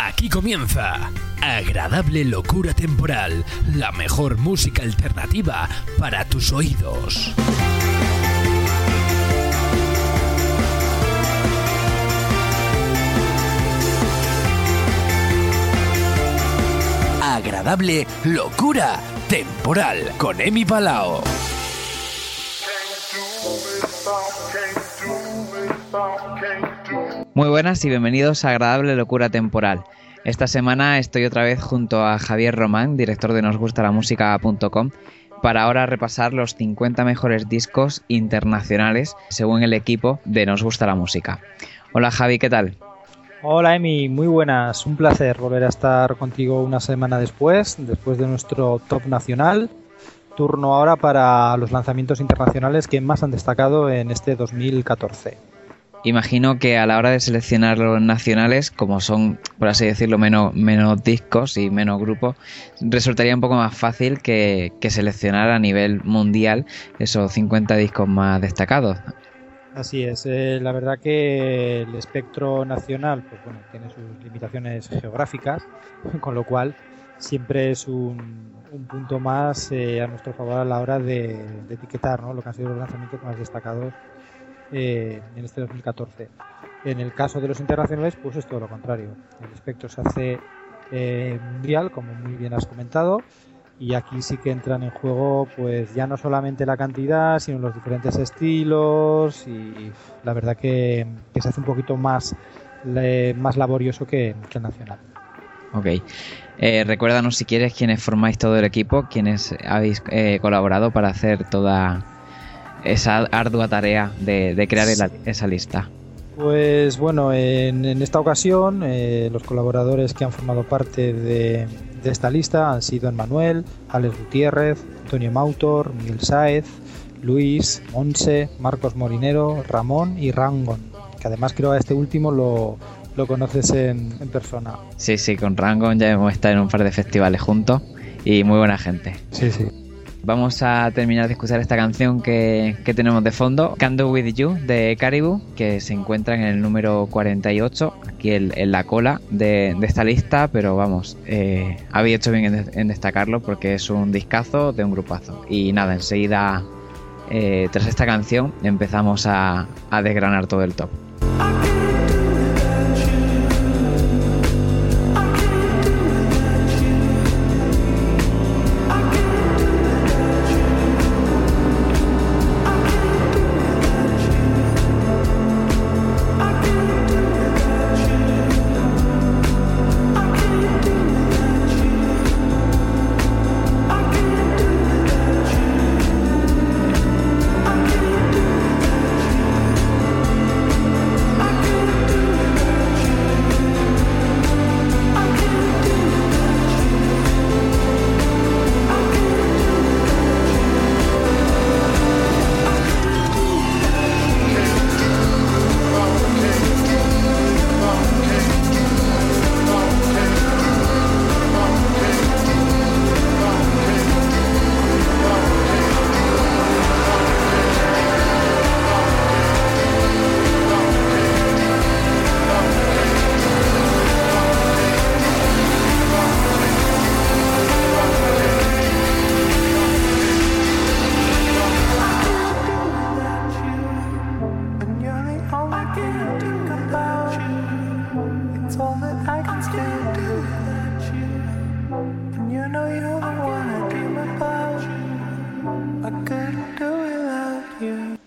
Aquí comienza Agradable Locura Temporal, la mejor música alternativa para tus oídos. Agradable Locura Temporal con Emi Palao. Muy buenas y bienvenidos a Agradable Locura Temporal. Esta semana estoy otra vez junto a Javier Román, director de nosgustalamusica.com, para ahora repasar los 50 mejores discos internacionales según el equipo de Nos Gusta la Música. Hola Javi, ¿qué tal? Hola Emi, muy buenas, un placer volver a estar contigo una semana después, después de nuestro top nacional. Turno ahora para los lanzamientos internacionales que más han destacado en este 2014. Imagino que a la hora de seleccionar los nacionales, como son, por así decirlo, menos, menos discos y menos grupos, resultaría un poco más fácil que, seleccionar a nivel mundial esos 50 discos más destacados. Así es, eh, la verdad que el espectro nacional pues bueno, tiene sus limitaciones geográficas, con lo cual siempre es un, punto más eh, a nuestro favor a la hora de, etiquetar ¿no? lo que han sido los lanzamientos más destacados eh, en este 2014. En el caso de los internacionales, pues es todo lo contrario. El espectro se hace eh, mundial, como muy bien has comentado, y aquí sí que entran en juego, pues ya no solamente la cantidad, sino los diferentes estilos, y la verdad que, se hace un poquito más, más laborioso que, el nacional. Ok. Eh, recuérdanos si quieres quiénes formáis todo el equipo, quiénes habéis colaborado para hacer toda esa ardua tarea de, crear esa lista? Pues bueno, en, esta ocasión eh, los colaboradores que han formado parte de, esta lista han sido Emmanuel, Alex Gutiérrez, Antonio Mautor, Miguel Sáez, Luis, Monse, Marcos Morinero, Ramón y Rangon, que además creo a este último lo, conoces en, en, persona. Sí, sí, con Rangon ya hemos estado en un par de festivales juntos y muy buena gente. Sí, sí. Vamos a terminar de escuchar esta canción que, tenemos de fondo, Can Do With You de Caribou, que se encuentra en el número 48, aquí en, la cola de, esta lista, pero vamos, eh, había hecho bien en, destacarlo porque es un discazo de un grupazo. Y nada, enseguida, eh, tras esta canción, empezamos a desgranar todo el top.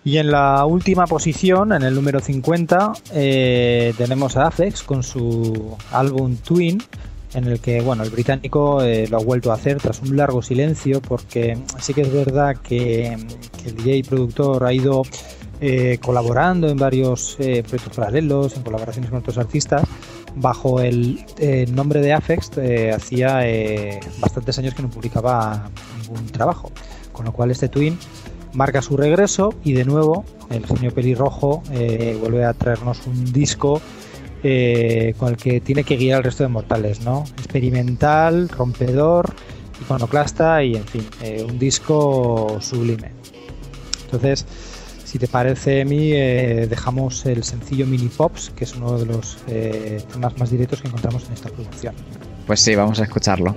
Y en la última posición, en el número 50, eh, tenemos a Afex con su álbum Twin, en el que bueno, el británico eh, lo ha vuelto a hacer tras un largo silencio, porque sí que es verdad que, el DJ productor ha ido eh, colaborando en varios proyectos paralelos, en colaboraciones con otros artistas, bajo el nombre de Afex, hacía bastantes años que no publicaba ningún trabajo, con lo cual este Twin marca su regreso y de nuevo el genio pelirrojo eh, vuelve a traernos un disco eh, con el que tiene que guiar al resto de mortales, ¿no? Experimental, rompedor, iconoclasta y en fin, eh, un disco sublime. Entonces, Si te parece, Emi, eh, dejamos el sencillo Mini Pops, que es uno de los eh, temas más directos que encontramos en esta producción. Pues sí, vamos a escucharlo.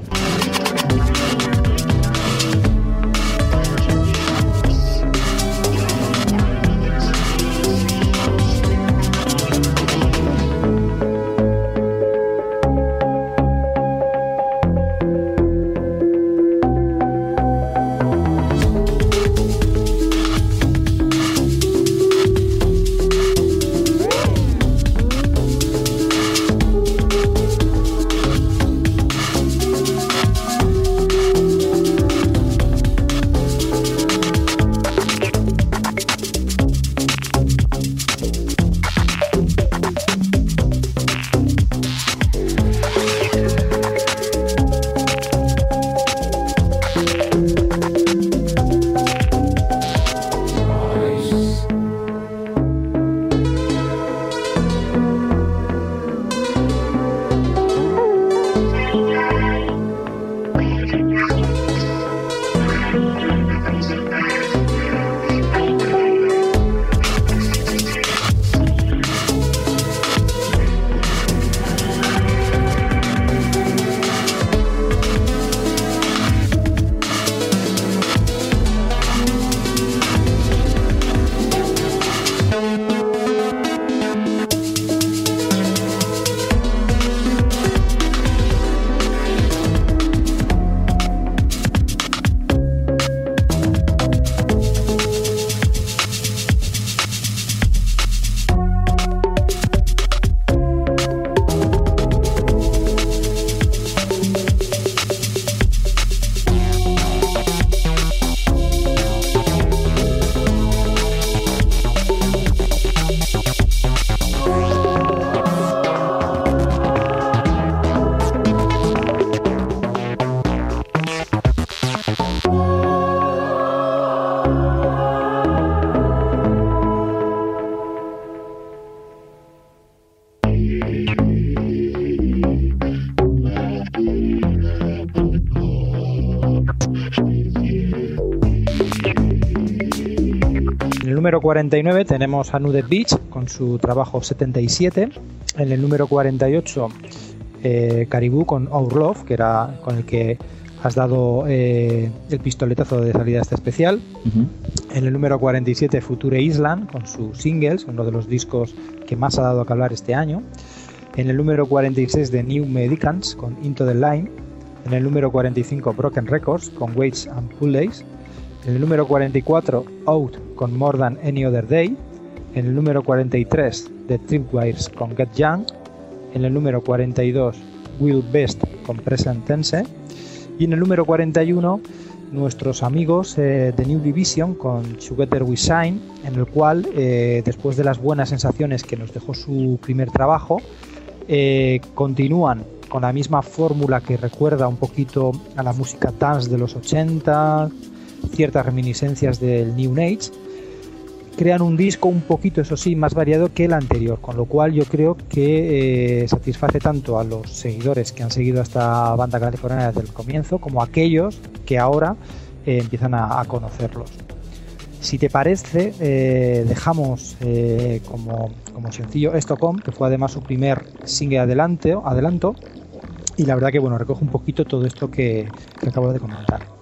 49 tenemos a Nude Beach con su trabajo 77. En el número 48 eh, Caribou con Our Love, que era con el que has dado eh, el pistoletazo de salida a este especial. En el número 47 Future Island con sus singles, uno de los discos que más ha dado que hablar este año. En el número 46 de New Medicants con Into the Line. En el número 45 Broken Records con Weights and Pullays. En el número 44 Out con More Than Any Other Day. En el número 43 The Tripwires con Get Young. En el número 42 Will Best con Present Tense. Y en el número 41 nuestros amigos eh, de New Division con Together We Shine, en el cual, eh, después de las buenas sensaciones que nos dejó su primer trabajo, eh, continúan con la misma fórmula que recuerda un poquito a la música dance de los 80, ciertas reminiscencias del New Age. Crean un disco un poquito, eso sí, más variado que el anterior, con lo cual yo creo que eh, satisface tanto a los seguidores que han seguido esta banda californiana desde el comienzo, como a aquellos que ahora eh, empiezan a, conocerlos. Si te parece, eh, dejamos como, como, sencillo Estocom, que fue además su primer single adelante, adelanto, y la verdad que bueno, recoge un poquito todo esto que, que acabo de comentar.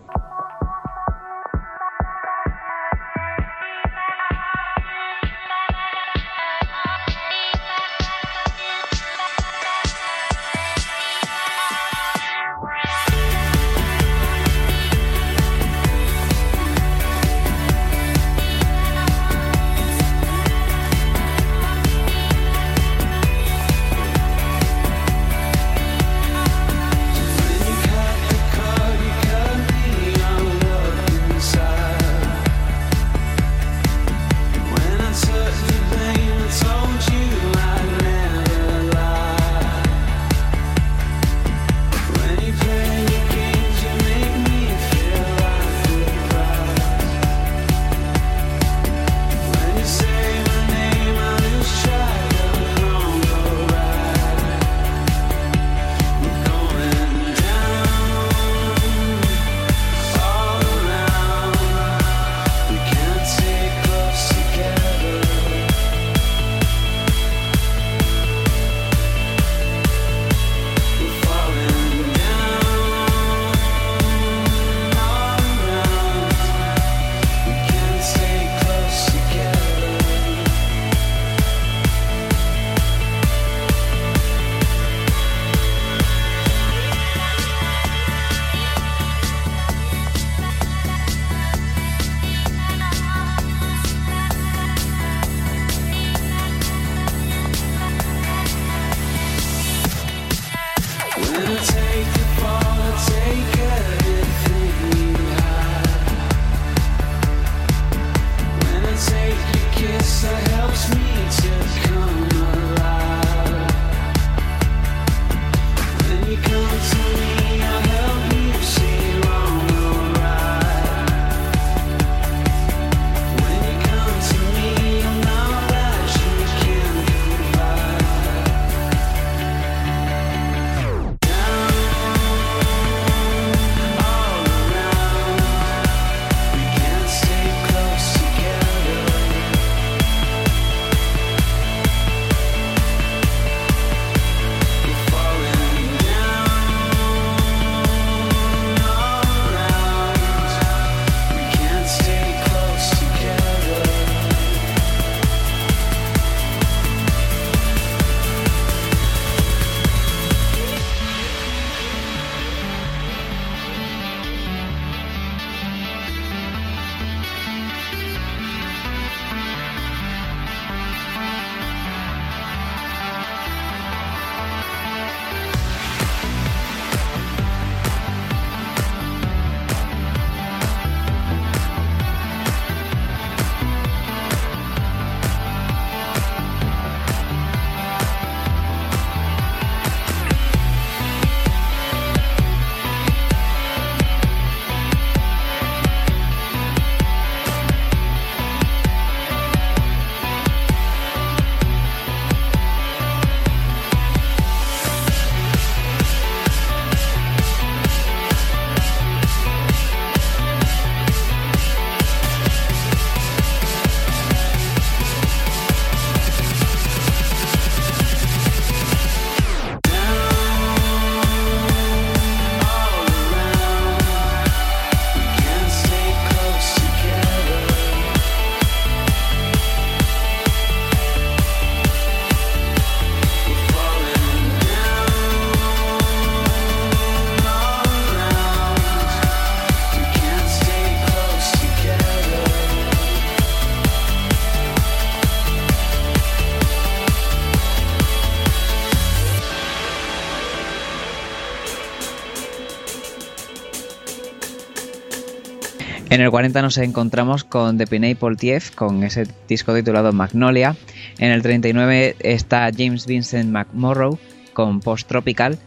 En el 40 nos encontramos con The Pineapple Tief con ese disco titulado Magnolia. En el 39 está James Vincent McMorrow con Post Tropical.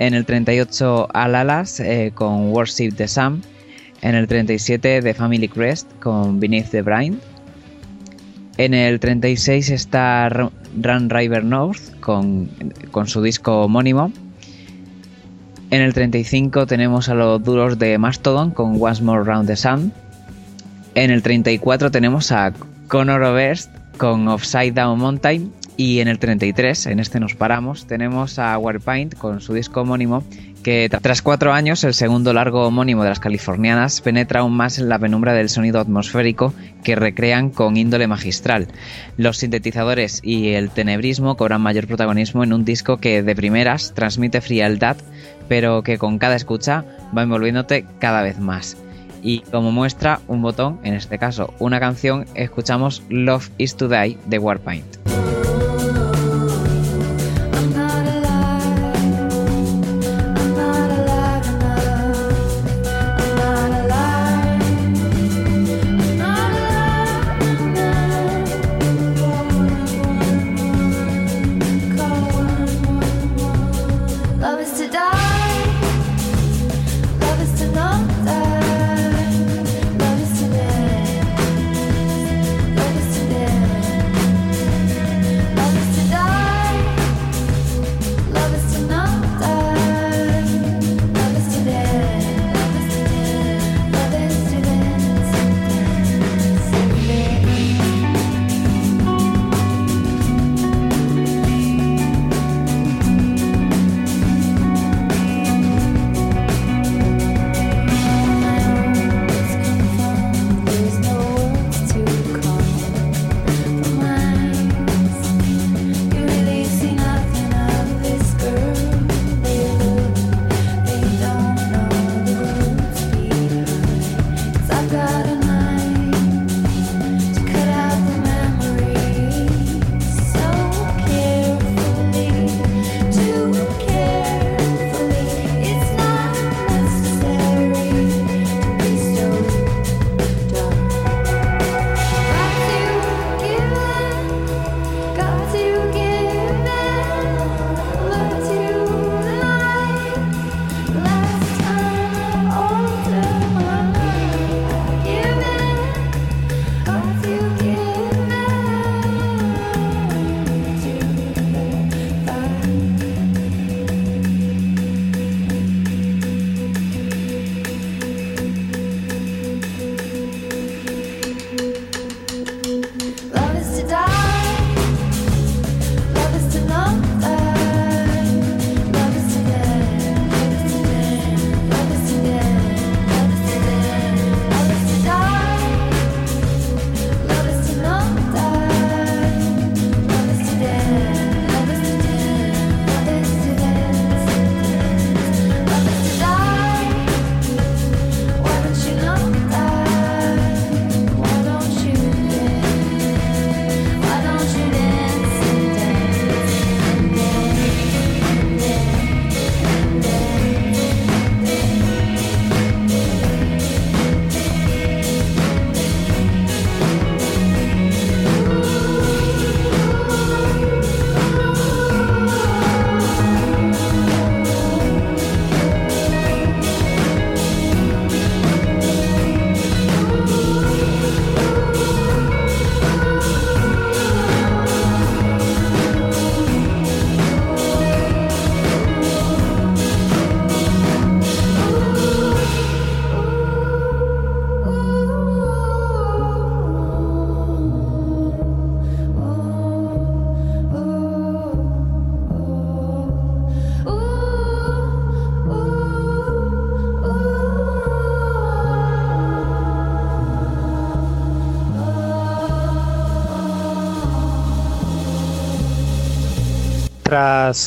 En el 38 Alalas eh, con Worship the Sun. En el 37 The Family Crest con Beneath the Brine. En el 36 está Run River North con, con su disco homónimo. En el 35 tenemos a los duros de Mastodon con Once More Round the Sun. En el 34 tenemos a Conor Oberst con Offside Down Mountain. Y en el 33, en este nos paramos, tenemos a Warpaint con su disco homónimo que tras cuatro años el segundo largo homónimo de las californianas penetra aún más en la penumbra del sonido atmosférico que recrean con índole magistral. Los sintetizadores y el tenebrismo cobran mayor protagonismo en un disco que de primeras transmite frialdad pero que con cada escucha va envolviéndote cada vez más. Y como muestra un botón, en este caso una canción, escuchamos Love is to Die de Warpaint.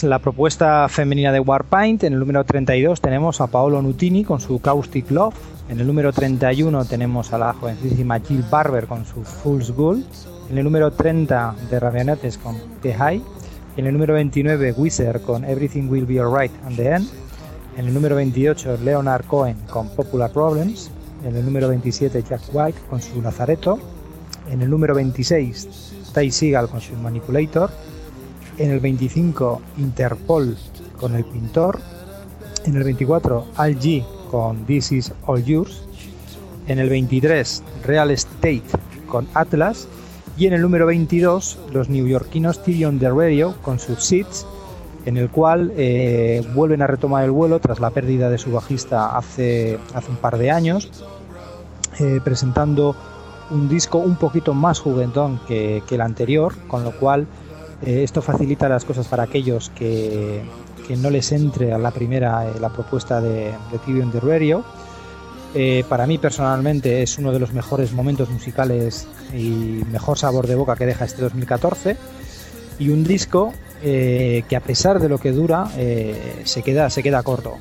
La propuesta femenina de Warpaint, en el número 32 tenemos a Paolo Nutini con su Caustic Love. En el número 31 tenemos a la jovencísima Jill Barber con su Fool's Gold. En el número 30 de Ravianetes con The High. En el número 29 Wizard con Everything Will Be Alright and the End. En el número 28 Leonard Cohen con Popular Problems. En el número 27 Jack White con su Lazareto. En el número 26 Ty Seagal con su Manipulator. En el 25 Interpol con el Pintor. En el 24 Al G con This Is All Yours. En el 23 Real Estate con Atlas. Y en el número 22 los neoyorquinos TV on the Radio con sus Seats en el cual eh, vuelven a retomar el vuelo tras la pérdida de su bajista hace, hace un par de años, eh, presentando un disco un poquito más juguetón que, el anterior, con lo cual eh, esto facilita las cosas para aquellos que, no les entre a la primera la propuesta de, de TV on the Radio. para mí personalmente es uno de los mejores momentos musicales y mejor sabor de boca que deja este 2014 y un disco eh, que a pesar de lo que dura eh, se queda se queda corto.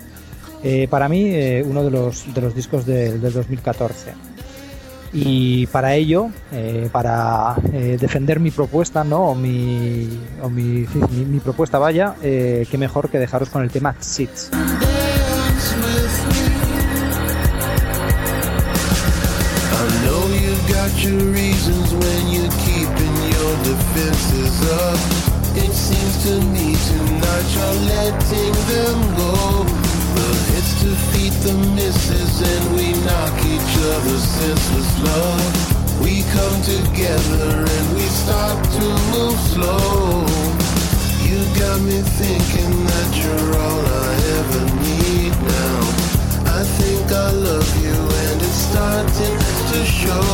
Eh, para mí uno de los, de los discos del 2014. Y para ello, para defender mi propuesta, ¿no? O mi, o mi, mi, propuesta vaya, qué mejor que dejaros con el tema Sits. It seems to me tonight you're letting them go. Defeat the misses and we knock each other senseless love. We come together and we start to move slow. You got me thinking that you're all I ever need now. I think I love you and it's starting to show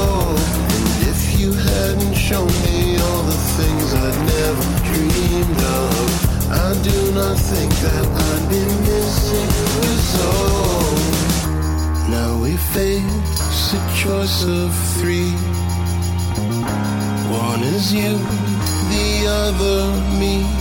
And If you hadn't shown me all the things I'd never dreamed of, I do not think that I'd be missing you so. Now we face a choice of three. One is you, the other me.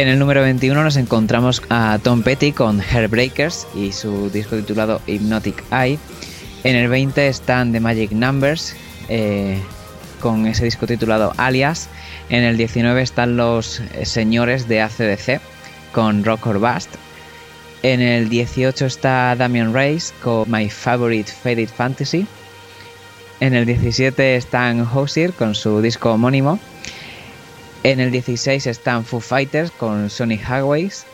En el número 21 nos encontramos a Tom Petty con Hairbreakers y su disco titulado Hypnotic Eye. En el 20 están The Magic Numbers eh, con ese disco titulado Alias. En el 19 están los señores de ACDC con Rock or Bust. En el 18 está Damian Race con My Favorite Faded Fantasy. En el 17 están Hosier con su disco homónimo. En el 16 están Foo Fighters con Sonic Highways.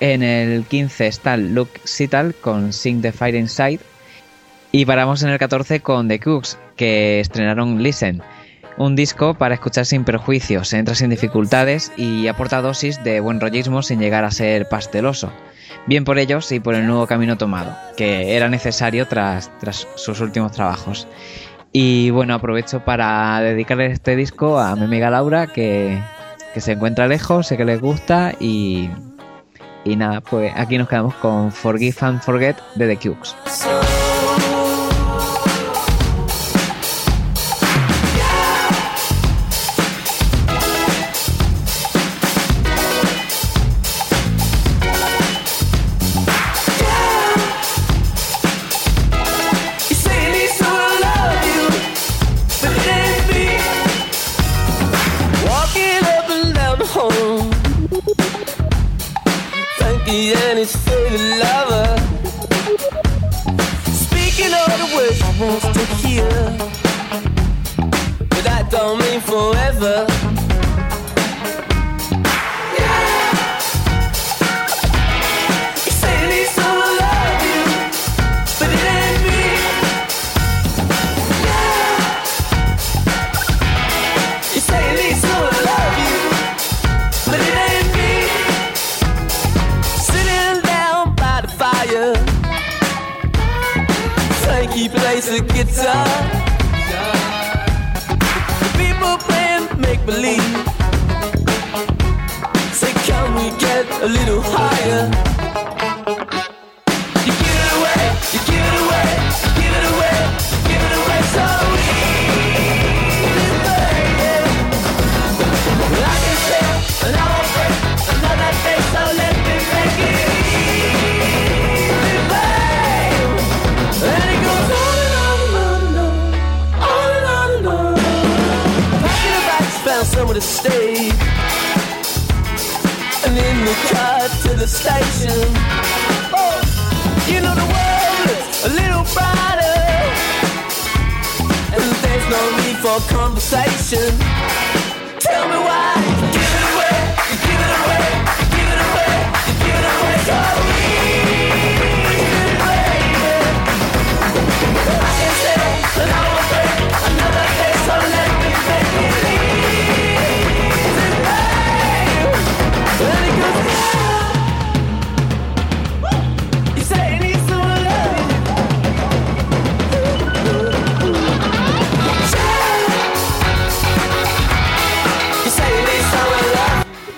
En el 15 está Luke Sital con Sing the Fire Inside. Y paramos en el 14 con The Cooks, que estrenaron Listen, un disco para escuchar sin perjuicios, entra sin dificultades y aporta dosis de buen rollismo sin llegar a ser pasteloso. Bien por ellos y por el nuevo camino tomado, que era necesario tras, tras sus últimos trabajos. Y bueno, aprovecho para dedicarle este disco a mi amiga Laura, que, se encuentra lejos, sé que les gusta y, y nada, pues aquí nos quedamos con Forgive and Forget de The Cubes. too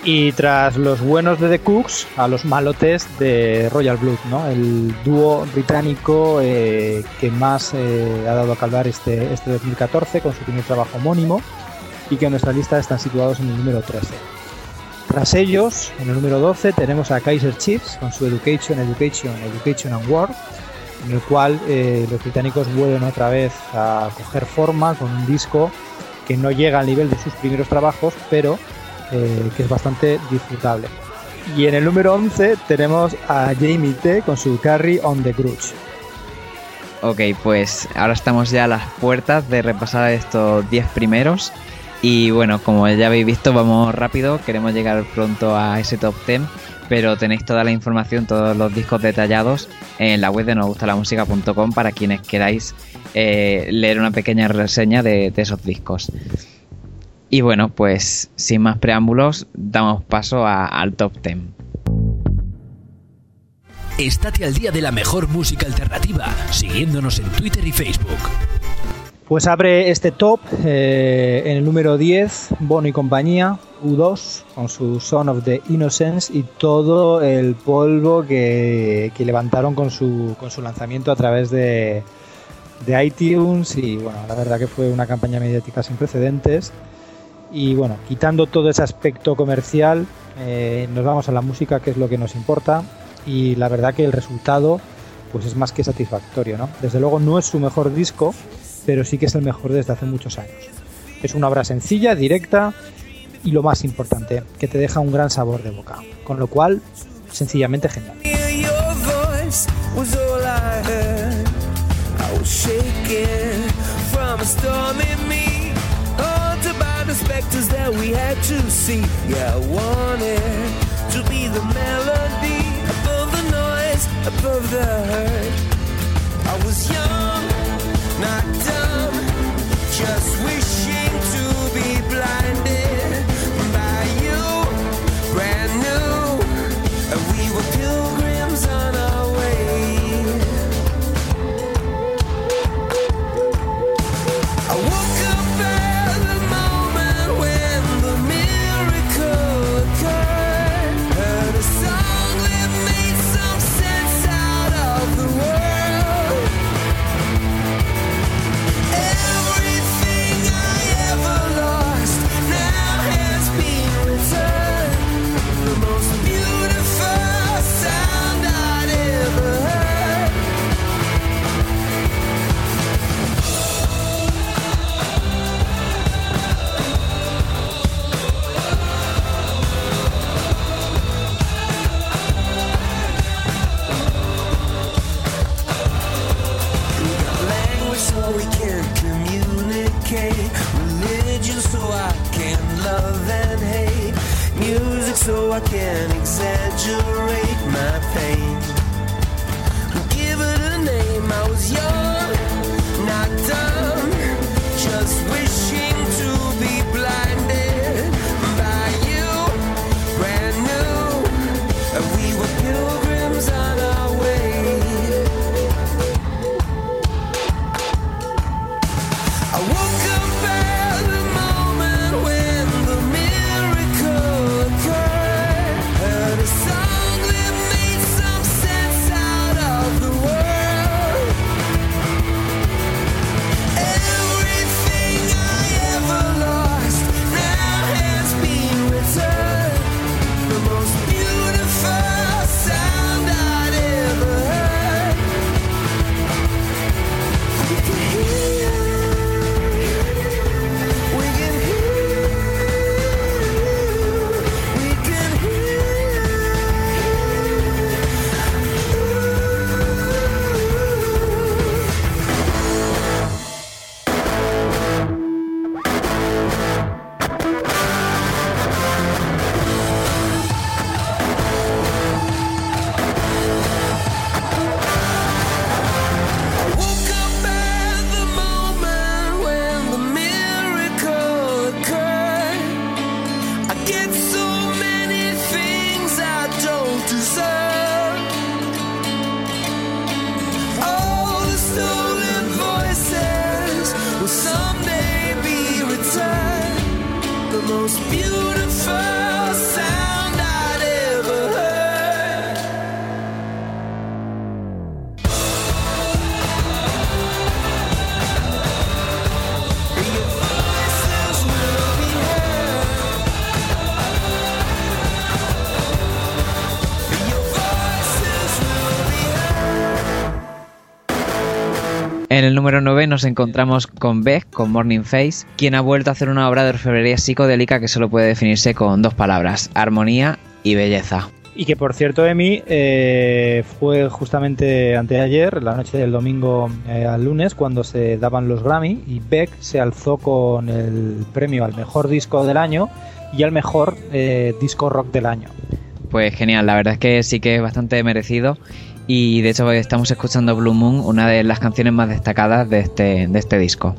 Y tras los buenos de The Cooks, a los malotes de Royal Blood, ¿no? el dúo británico eh, que más eh, ha dado a calvar este, este 2014 con su primer trabajo homónimo y que en nuestra lista están situados en el número 13. Tras ellos, en el número 12 tenemos a Kaiser Chiefs con su Education, Education, Education and War, en el cual eh, los británicos vuelven otra vez a coger forma con un disco que no llega al nivel de sus primeros trabajos, pero eh, que es bastante disfrutable. Y en el número 11 tenemos a Jamie T con su Carry on the Grudge. Ok, pues ahora estamos ya a las puertas de repasar estos 10 primeros. Y bueno, como ya habéis visto, vamos rápido. Queremos llegar pronto a ese top 10. Pero tenéis toda la información, todos los discos detallados en la web de nosgustalamusica.com para quienes queráis eh, leer una pequeña reseña de, de esos discos. Y bueno, pues sin más preámbulos, damos paso a- al top 10. Estate al día de la mejor música alternativa, siguiéndonos en Twitter y Facebook. Pues abre este top eh, en el número 10, Bono y compañía, U2, con su Son of the Innocence y todo el polvo que, que levantaron con su, con su lanzamiento a través de, de iTunes. Y bueno, la verdad que fue una campaña mediática sin precedentes. Y bueno, quitando todo ese aspecto comercial, eh, nos vamos a la música, que es lo que nos importa. Y la verdad que el resultado pues es más que satisfactorio, ¿no? Desde luego no es su mejor disco, pero sí que es el mejor desde hace muchos años. Es una obra sencilla, directa y lo más importante, que te deja un gran sabor de boca. Con lo cual, sencillamente genial. Shaking from a the specters that we had to see. Yeah, I wanted to be the melody above the noise, above the hurt. I was young, not dumb, just wishing I can exaggerate my pain. En el número 9 nos encontramos con Beck, con Morning Face, quien ha vuelto a hacer una obra de orfebrería psicodélica que solo puede definirse con dos palabras, armonía y belleza. Y que por cierto, Emi, eh, fue justamente anteayer, la noche del domingo eh, al lunes, cuando se daban los Grammy y Beck se alzó con el premio al mejor disco del año y al mejor eh, disco rock del año. Pues genial, la verdad es que sí que es bastante merecido y de hecho estamos escuchando Blue Moon, una de las canciones más destacadas de este, de este disco.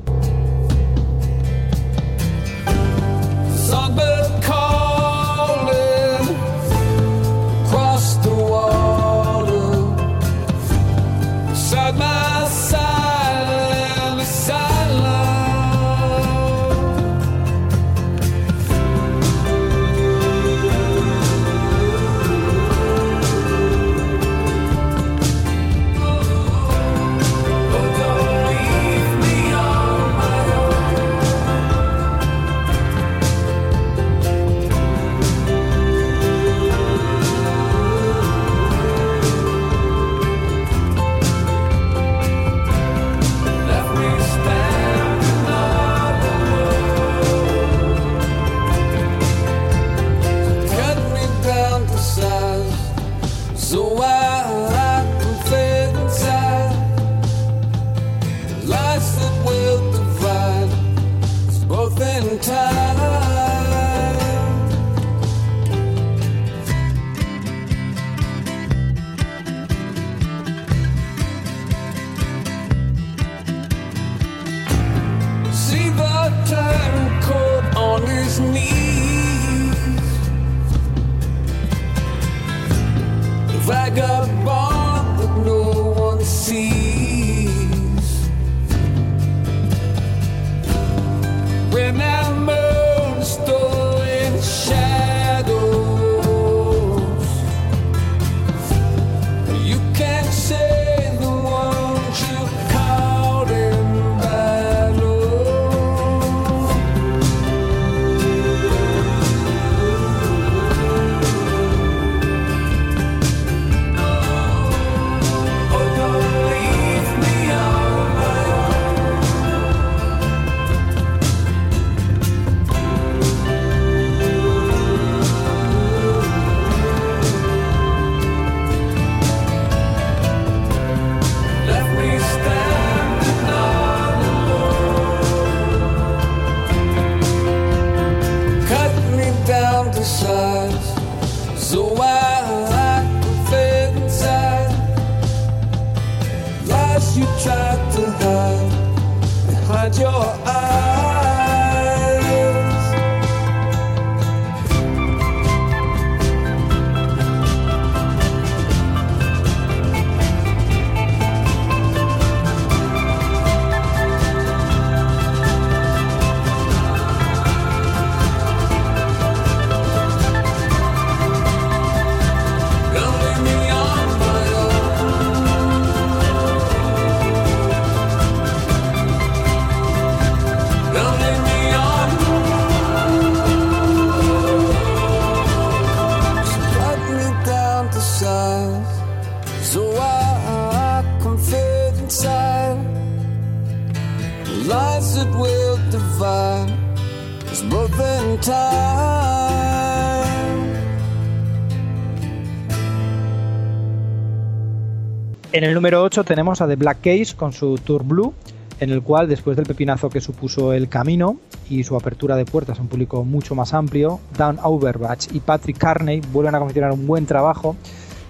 En el número 8 tenemos a The Black Case con su Tour Blue, en el cual después del pepinazo que supuso el camino y su apertura de puertas a un público mucho más amplio, Dan Auerbach y Patrick Carney vuelven a confeccionar un buen trabajo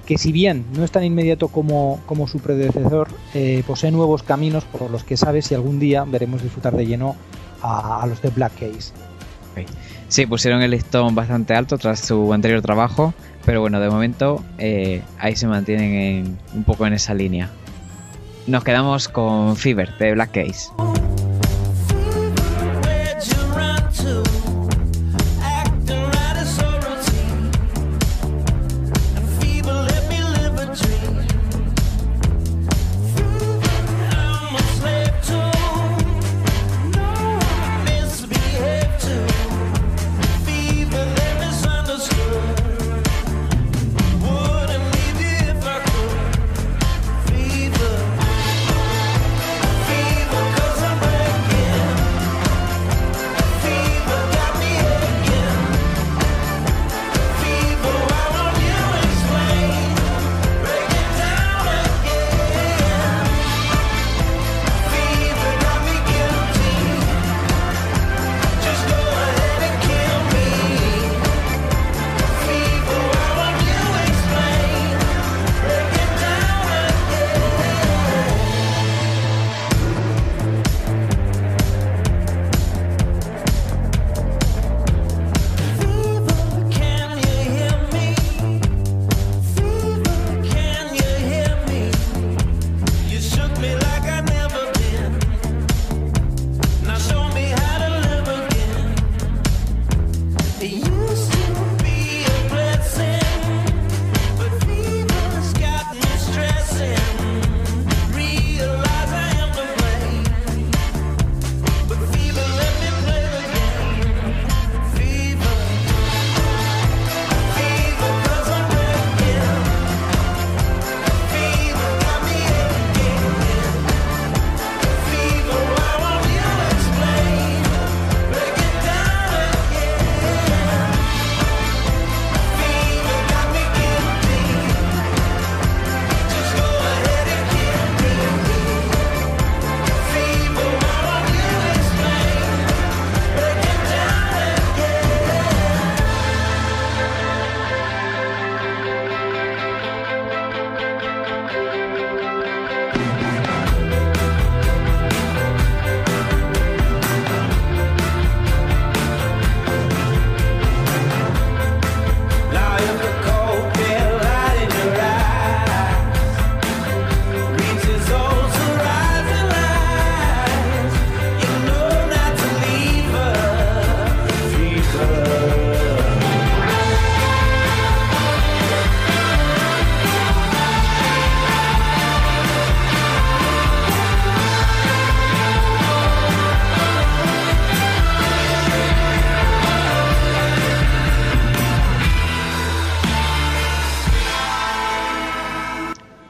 que si bien no es tan inmediato como, como su predecesor, eh, posee nuevos caminos por los que sabe si algún día veremos disfrutar de lleno a, a los de Black Case. Sí, pusieron el listón bastante alto tras su anterior trabajo, pero bueno, de momento eh, ahí se mantienen en- un poco en esa línea. Nos quedamos con Fever de Black Case.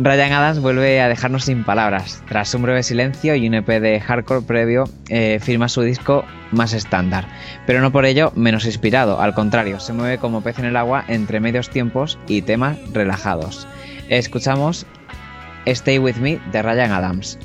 Ryan Adams vuelve a dejarnos sin palabras. Tras un breve silencio y un EP de hardcore previo, eh, firma su disco más estándar. Pero no por ello menos inspirado, al contrario, se mueve como pez en el agua entre medios tiempos y temas relajados. Escuchamos Stay With Me de Ryan Adams.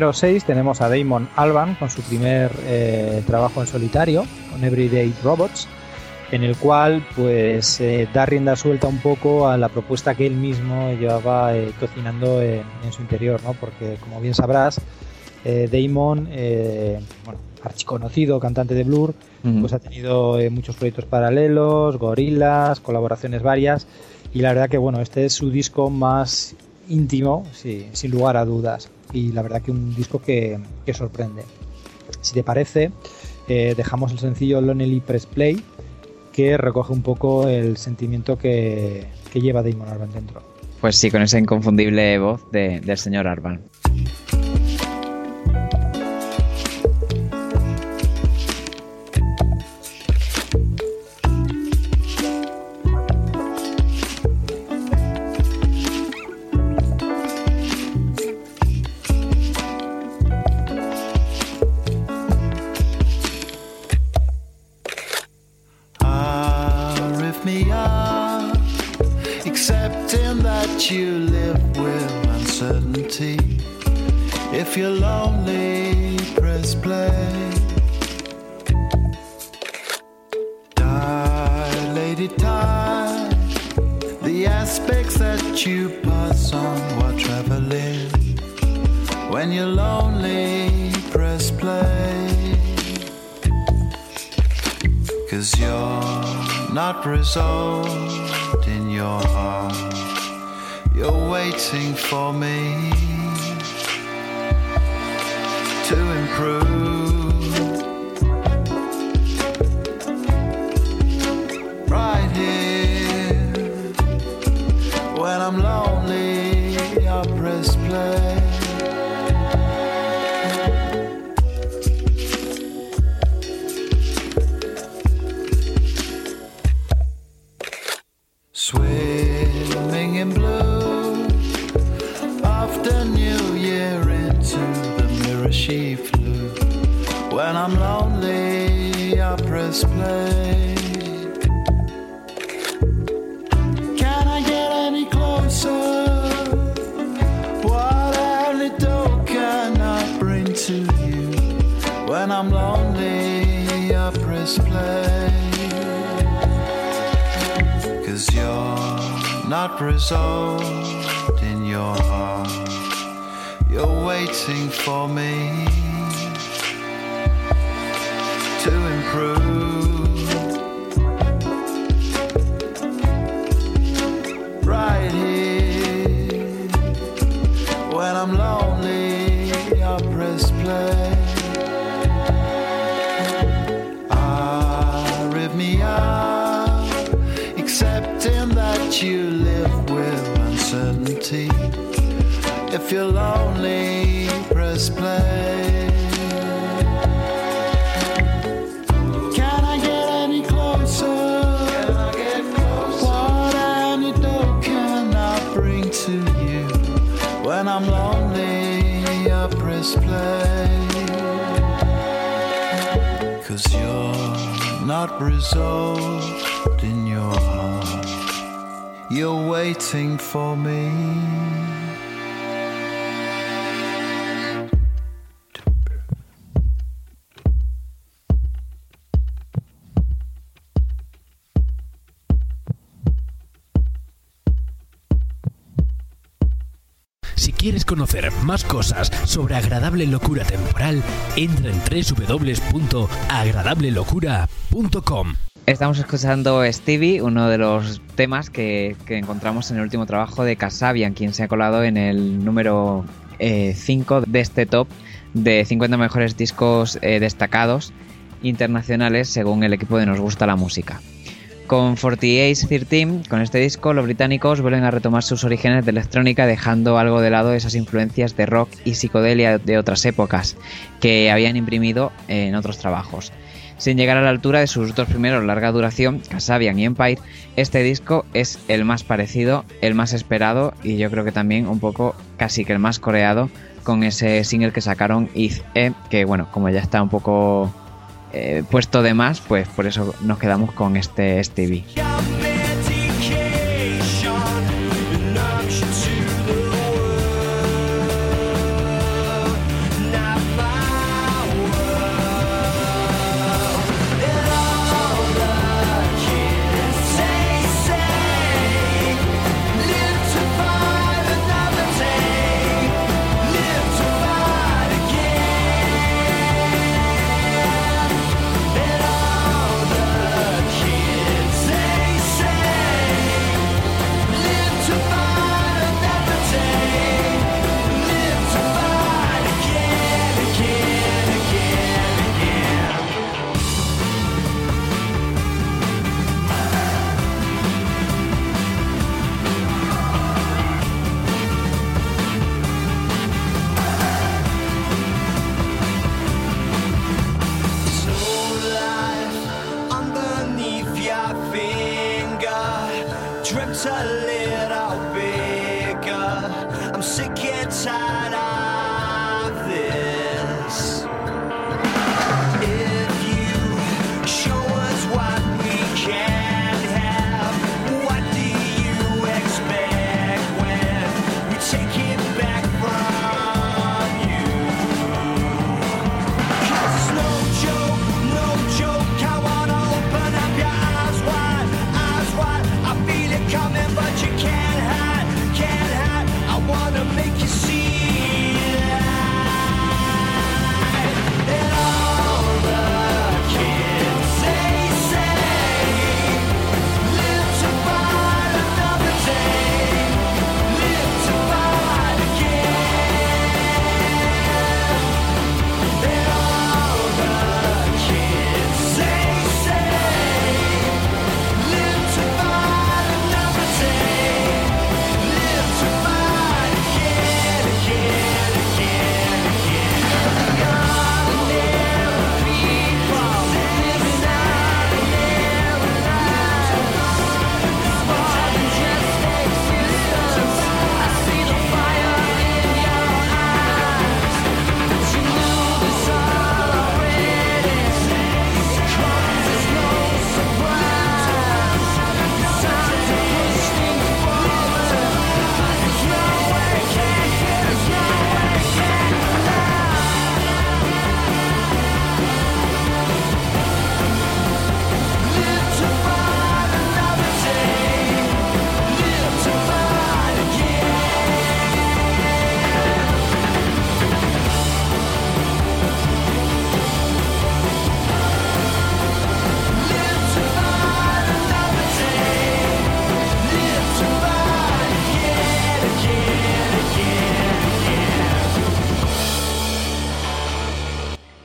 Número 6 tenemos a Damon Alban con su primer eh, trabajo en solitario, con Everyday Robots, en el cual pues eh, da rienda suelta un poco a la propuesta que él mismo llevaba eh, cocinando en, en, su interior, ¿no? Porque como bien sabrás, eh, Damon, bueno, archiconocido cantante de Blur, uh -huh. pues ha tenido muchos proyectos paralelos, gorilas, colaboraciones varias, y la verdad que bueno, este es su disco más íntimo, sí, sin lugar a dudas, y la verdad que un disco que, sorprende. Si te parece, dejamos el sencillo Lonely Press Play, que recoge un poco el sentimiento que, lleva Damon Albarn dentro. Pues sí, con esa inconfundible voz de, del señor Albarn. To quieres conocer más cosas sobre agradable locura temporal, entra en www.agradablelocura.com. Estamos escuchando Stevie, uno de los temas que, encontramos en el último trabajo de Kasabian, quien se ha colado en el número 5 eh, de este top de 50 mejores discos eh, destacados internacionales según el equipo de Nos Gusta la Música. Con 4813, con este disco, los británicos vuelven a retomar sus orígenes de electrónica dejando algo de lado esas influencias de rock y psicodelia de otras épocas que habían imprimido en otros trabajos. Sin llegar a la altura de sus dos primeros larga duración, Kasabian y Empire, este disco es el más parecido, el más esperado y yo creo que también un poco casi que el más coreado con ese single que sacaron If E, que bueno, como ya está un poco eh, puesto de más, pues por eso nos quedamos con este Stevie. Gets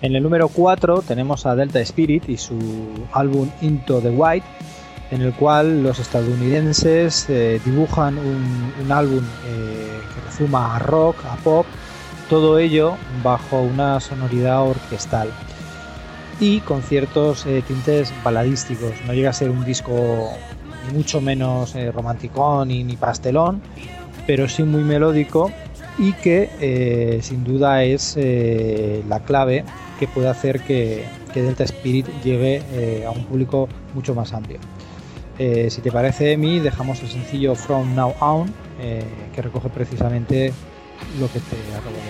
En el número 4 tenemos a Delta Spirit y su álbum Into the White, en el cual los estadounidenses eh, dibujan un, álbum eh, que rezuma a rock, a pop, todo ello bajo una sonoridad orquestal y con ciertos eh, tintes baladísticos. No llega a ser un disco mucho menos romanticón ni, ni pastelón, pero sí muy melódico y que eh, sin duda es eh, la clave que puede hacer que, Delta Spirit llegue eh, a un público mucho más amplio. Si te parece, Emi, dejamos el sencillo From Now On, que recoge precisamente lo que te acabo de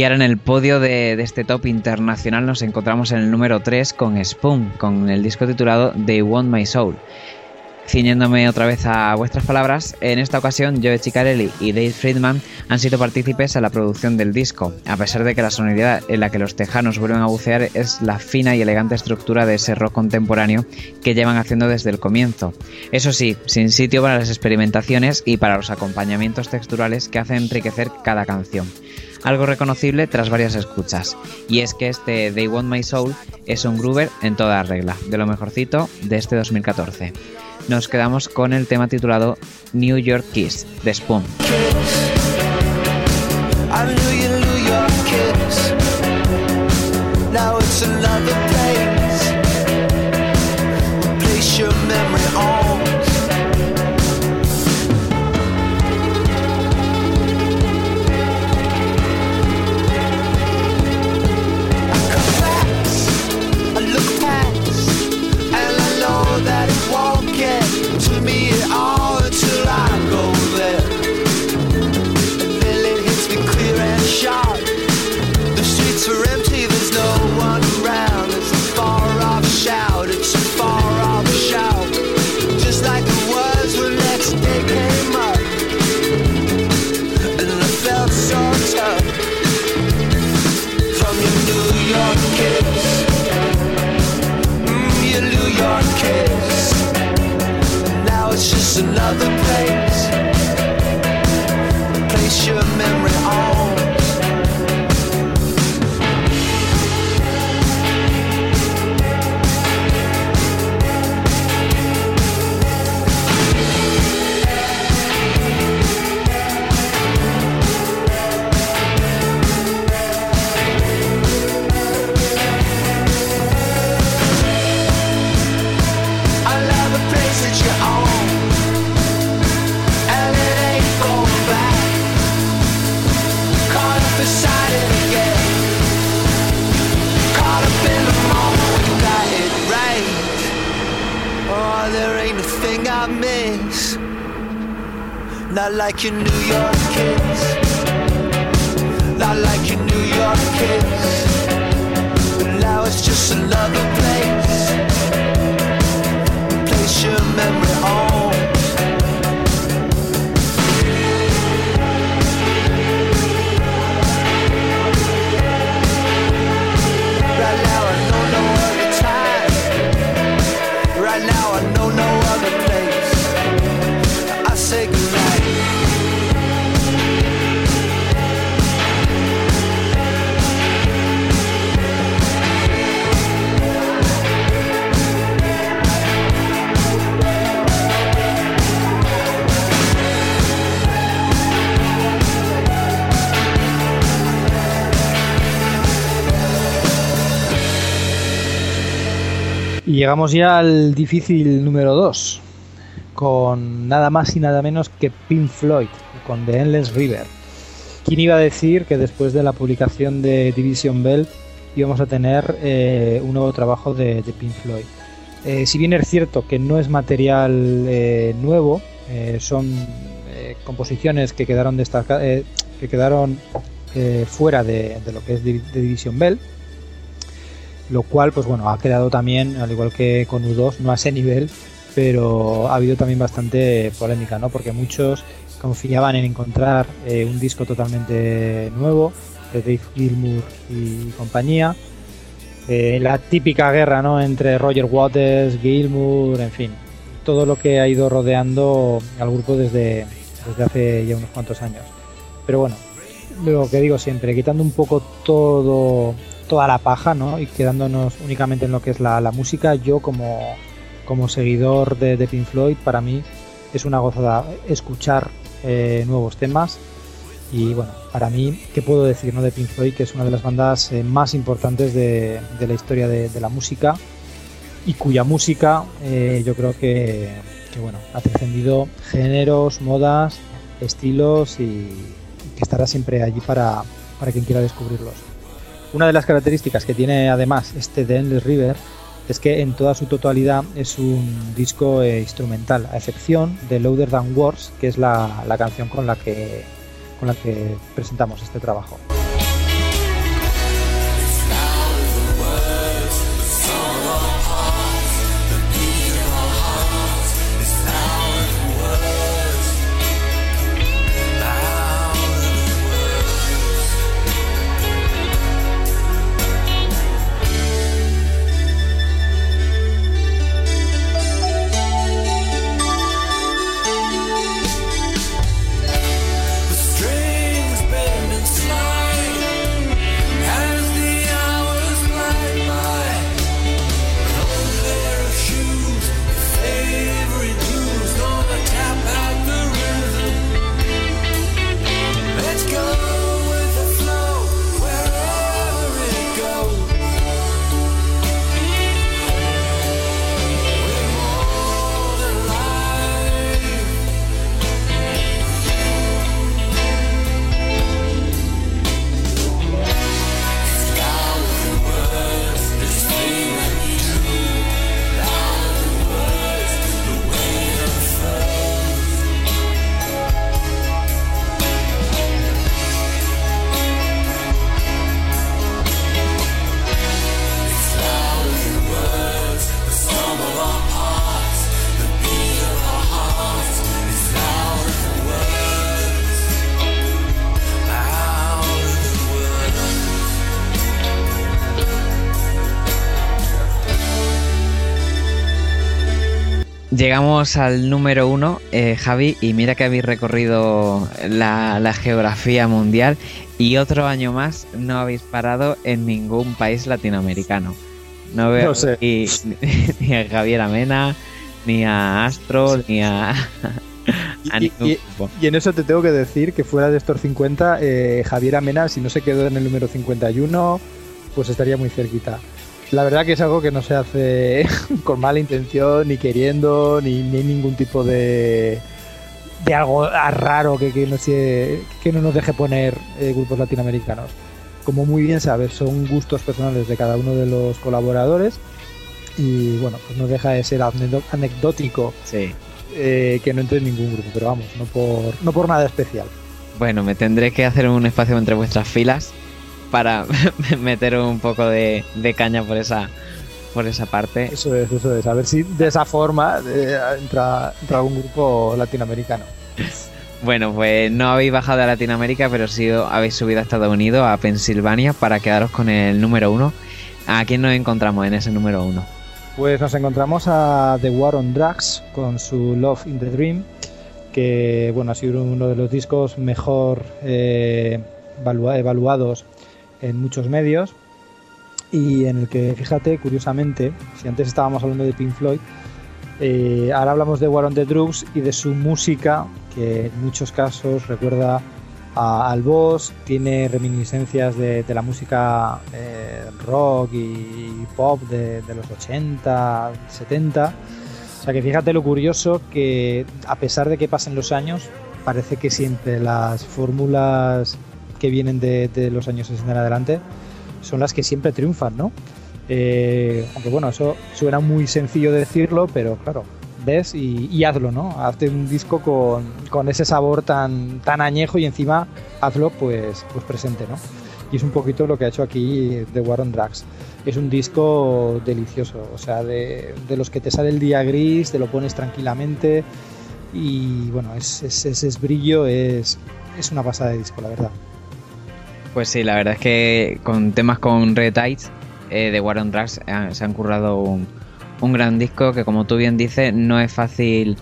Y ahora en el podio de, este top internacional nos encontramos en el número 3 con Spoon, con el disco titulado They Want My Soul. Ciñéndome otra vez a vuestras palabras, en esta ocasión Joe Ciccarelli y Dave Friedman han sido partícipes a la producción del disco, a pesar de que la sonoridad en la que los tejanos vuelven a bucear es la fina y elegante estructura de ese rock contemporáneo que llevan haciendo desde el comienzo. Eso sí, sin sitio para las experimentaciones y para los acompañamientos texturales que hacen enriquecer cada canción algo reconocible tras varias escuchas. Y es que este They Want My Soul es un groover en toda regla, de lo mejorcito de este 2014. Nos quedamos con el tema titulado New York Kiss de Spoon. Llegamos ya al difícil número 2, con nada más y nada menos que Pink Floyd, con The Endless River. ¿Quién iba a decir que después de la publicación de Division Bell íbamos a tener eh, un nuevo trabajo de, Pink Floyd? Eh, si bien es cierto que no es material eh, nuevo, son composiciones que quedaron, que quedaron fuera de, lo que es de Division Bell, lo cual pues bueno ha quedado también al igual que con U2 no a ese nivel pero ha habido también bastante polémica no porque muchos confiaban en encontrar eh, un disco totalmente nuevo de Dave Gilmour y compañía. Eh, la típica guerra no entre Roger Waters Gilmour en fin todo lo que ha ido rodeando al grupo desde desde hace ya unos cuantos años. Pero bueno lo que digo siempre quitando un poco todo toda la paja, ¿no? Y quedándonos únicamente en lo que es la, la música, yo como, como seguidor de, de Pink Floyd, para mí es una gozada escuchar eh, nuevos temas. Y bueno, para mí, ¿qué puedo decir no, de Pink Floyd? Que es una de las bandas eh, más importantes de, de la historia de, de la música y cuya música eh, yo creo que, que, bueno, ha trascendido géneros, modas, estilos y, y que estará siempre allí para, para quien quiera descubrirlos. Una de las características que tiene además este The Endless River es que en toda su totalidad es un disco eh, instrumental, a excepción de Louder Than Words, que es la, la canción con la que con la que presentamos este trabajo. Llegamos al número uno, eh, Javi, y mira que habéis recorrido la, la geografía mundial y otro año más no habéis parado en ningún país latinoamericano. No veo No sé. ni, ni a Javier Amena, ni a Astro, ni a, a Y- ningún. Y en eso te tengo que decir que fuera de estos 50, eh, Javier Amena, si no se quedó en el número 51, pues estaría muy cerquita. La verdad que es algo que no se hace con mala intención, ni queriendo, ni, ni ningún tipo de, de algo raro que, que no, se, que no nos deje poner eh, grupos latinoamericanos. Como muy bien sabes, son gustos personales de cada uno de los colaboradores y bueno, pues no deja de ser anecdótico Sí. eh, que no entre en ningún grupo, pero vamos, no por, no por nada especial. Bueno, me tendré que hacer un espacio entre vuestras filas para meter un poco de, de caña por esa por esa parte. Eso es, eso es. A ver si de esa forma eh, entra, entra algún grupo latinoamericano. Bueno, pues no habéis bajado a Latinoamérica, pero sí habéis subido a Estados Unidos, a Pensilvania, para quedaros con el número uno. ¿A quién nos encontramos en ese número uno? Pues nos encontramos a The War on Drugs con su Love in the Dream, que bueno, ha sido uno de los discos mejor eh, evalua- evaluados en muchos medios y en el que, fíjate, curiosamente, si antes estábamos hablando de Pink Floyd, eh, ahora hablamos de War on the Drugs y de su música, que en muchos casos recuerda a- al boss, tiene reminiscencias de, de la música eh, rock y pop de, de los 80, 70. O sea que fíjate lo curioso que a pesar de que pasen los años, parece que siempre las fórmulas que vienen de, de los años 60 en adelante son las que siempre triunfan, ¿no? Eh, aunque bueno, eso suena muy sencillo decirlo, pero claro, ves y, y hazlo, ¿no? Hazte un disco con, con ese sabor tan, tan añejo y encima hazlo pues, pues presente, ¿no? Y es un poquito lo que ha hecho aquí The War on Drugs. Es un disco delicioso, o sea, de, de los que te sale el día gris, te lo pones tranquilamente y bueno, es, es- ese es brillo es, es una pasada de disco, la verdad. Pues sí, la verdad es que con temas con Red Eyes eh, de War on Drugs eh, se han currado un, un gran disco que como tú bien dices no es fácil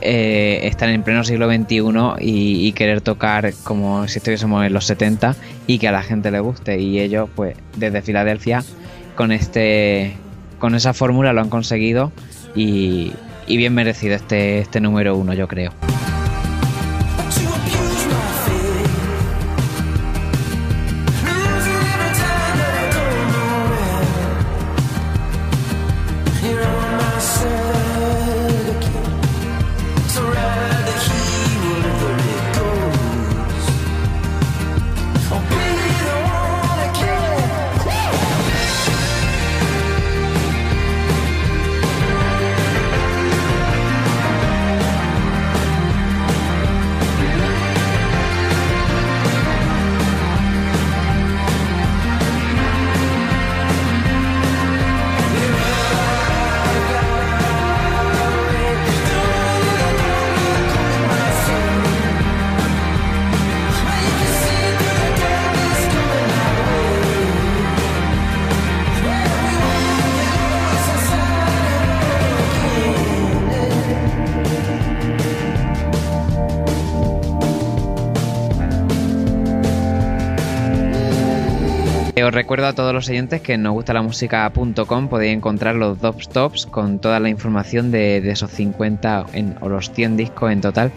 eh, estar en pleno siglo XXI y, querer tocar como si estuviésemos en los 70 y que a la gente le guste y ellos pues desde Filadelfia con este con esa fórmula lo han conseguido y, y bien merecido este, este número uno yo creo. Los oyentes que en nosgustalamusica.com podéis encontrar los dos tops con toda la información de, esos 50 en- o los 100 discos en total,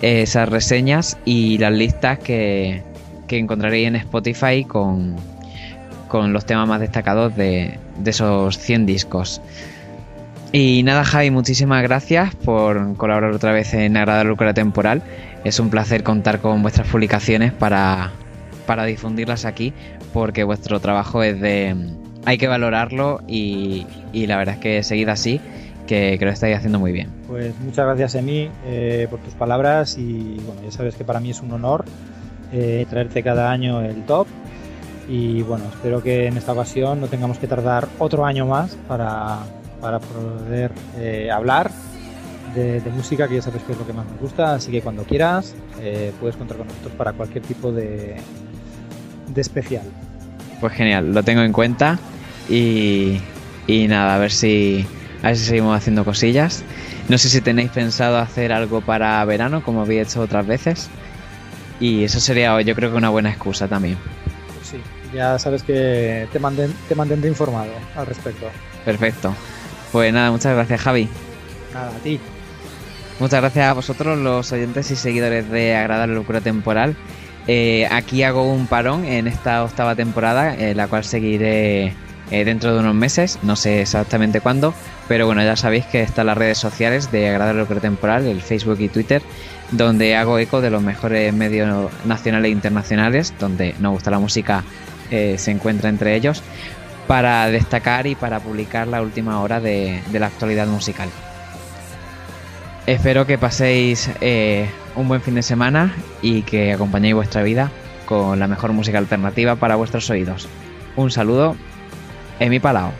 eh, esas reseñas y las listas que, que encontraréis en Spotify con, con los temas más destacados de, de esos 100 discos. Y nada, Javi, muchísimas gracias por colaborar otra vez en Agrada Locura Temporal. Es un placer contar con vuestras publicaciones para, para difundirlas aquí, porque vuestro trabajo es de... Hay que valorarlo y, y la verdad es que seguid así, que, que lo estáis haciendo muy bien. Pues muchas gracias, Emi, eh, por tus palabras y bueno, ya sabes que para mí es un honor eh, traerte cada año el top y bueno, espero que en esta ocasión no tengamos que tardar otro año más para, para poder eh, hablar de, de música, que ya sabes que es lo que más nos gusta, así que cuando quieras eh, puedes contar con nosotros para cualquier tipo de, de especial. Pues genial, lo tengo en cuenta y, y nada, a ver si, a ver si seguimos haciendo cosillas. No sé si tenéis pensado hacer algo para verano, como habéis hecho otras veces. Y eso sería, yo creo que una buena excusa también. Sí, ya sabes que te, manden, te mantendré informado al respecto. Perfecto. Pues nada, muchas gracias, Javi. Nada, a ti. Muchas gracias a vosotros, los oyentes y seguidores de Agradable Locura Temporal. Eh, aquí hago un parón en esta octava temporada, en la cual seguiré eh, dentro de unos meses, no sé exactamente cuándo, pero bueno, ya sabéis que están las redes sociales de Agradable Locura Temporal, el Facebook y Twitter, donde hago eco de los mejores medios nacionales e internacionales, donde nos gusta la música, eh, se encuentra entre ellos, para destacar y para publicar la última hora de la actualidad musical. Espero que paséis eh, un buen fin de semana y que acompañéis vuestra vida con la mejor música alternativa para vuestros oídos. Un saludo, Emi Palao.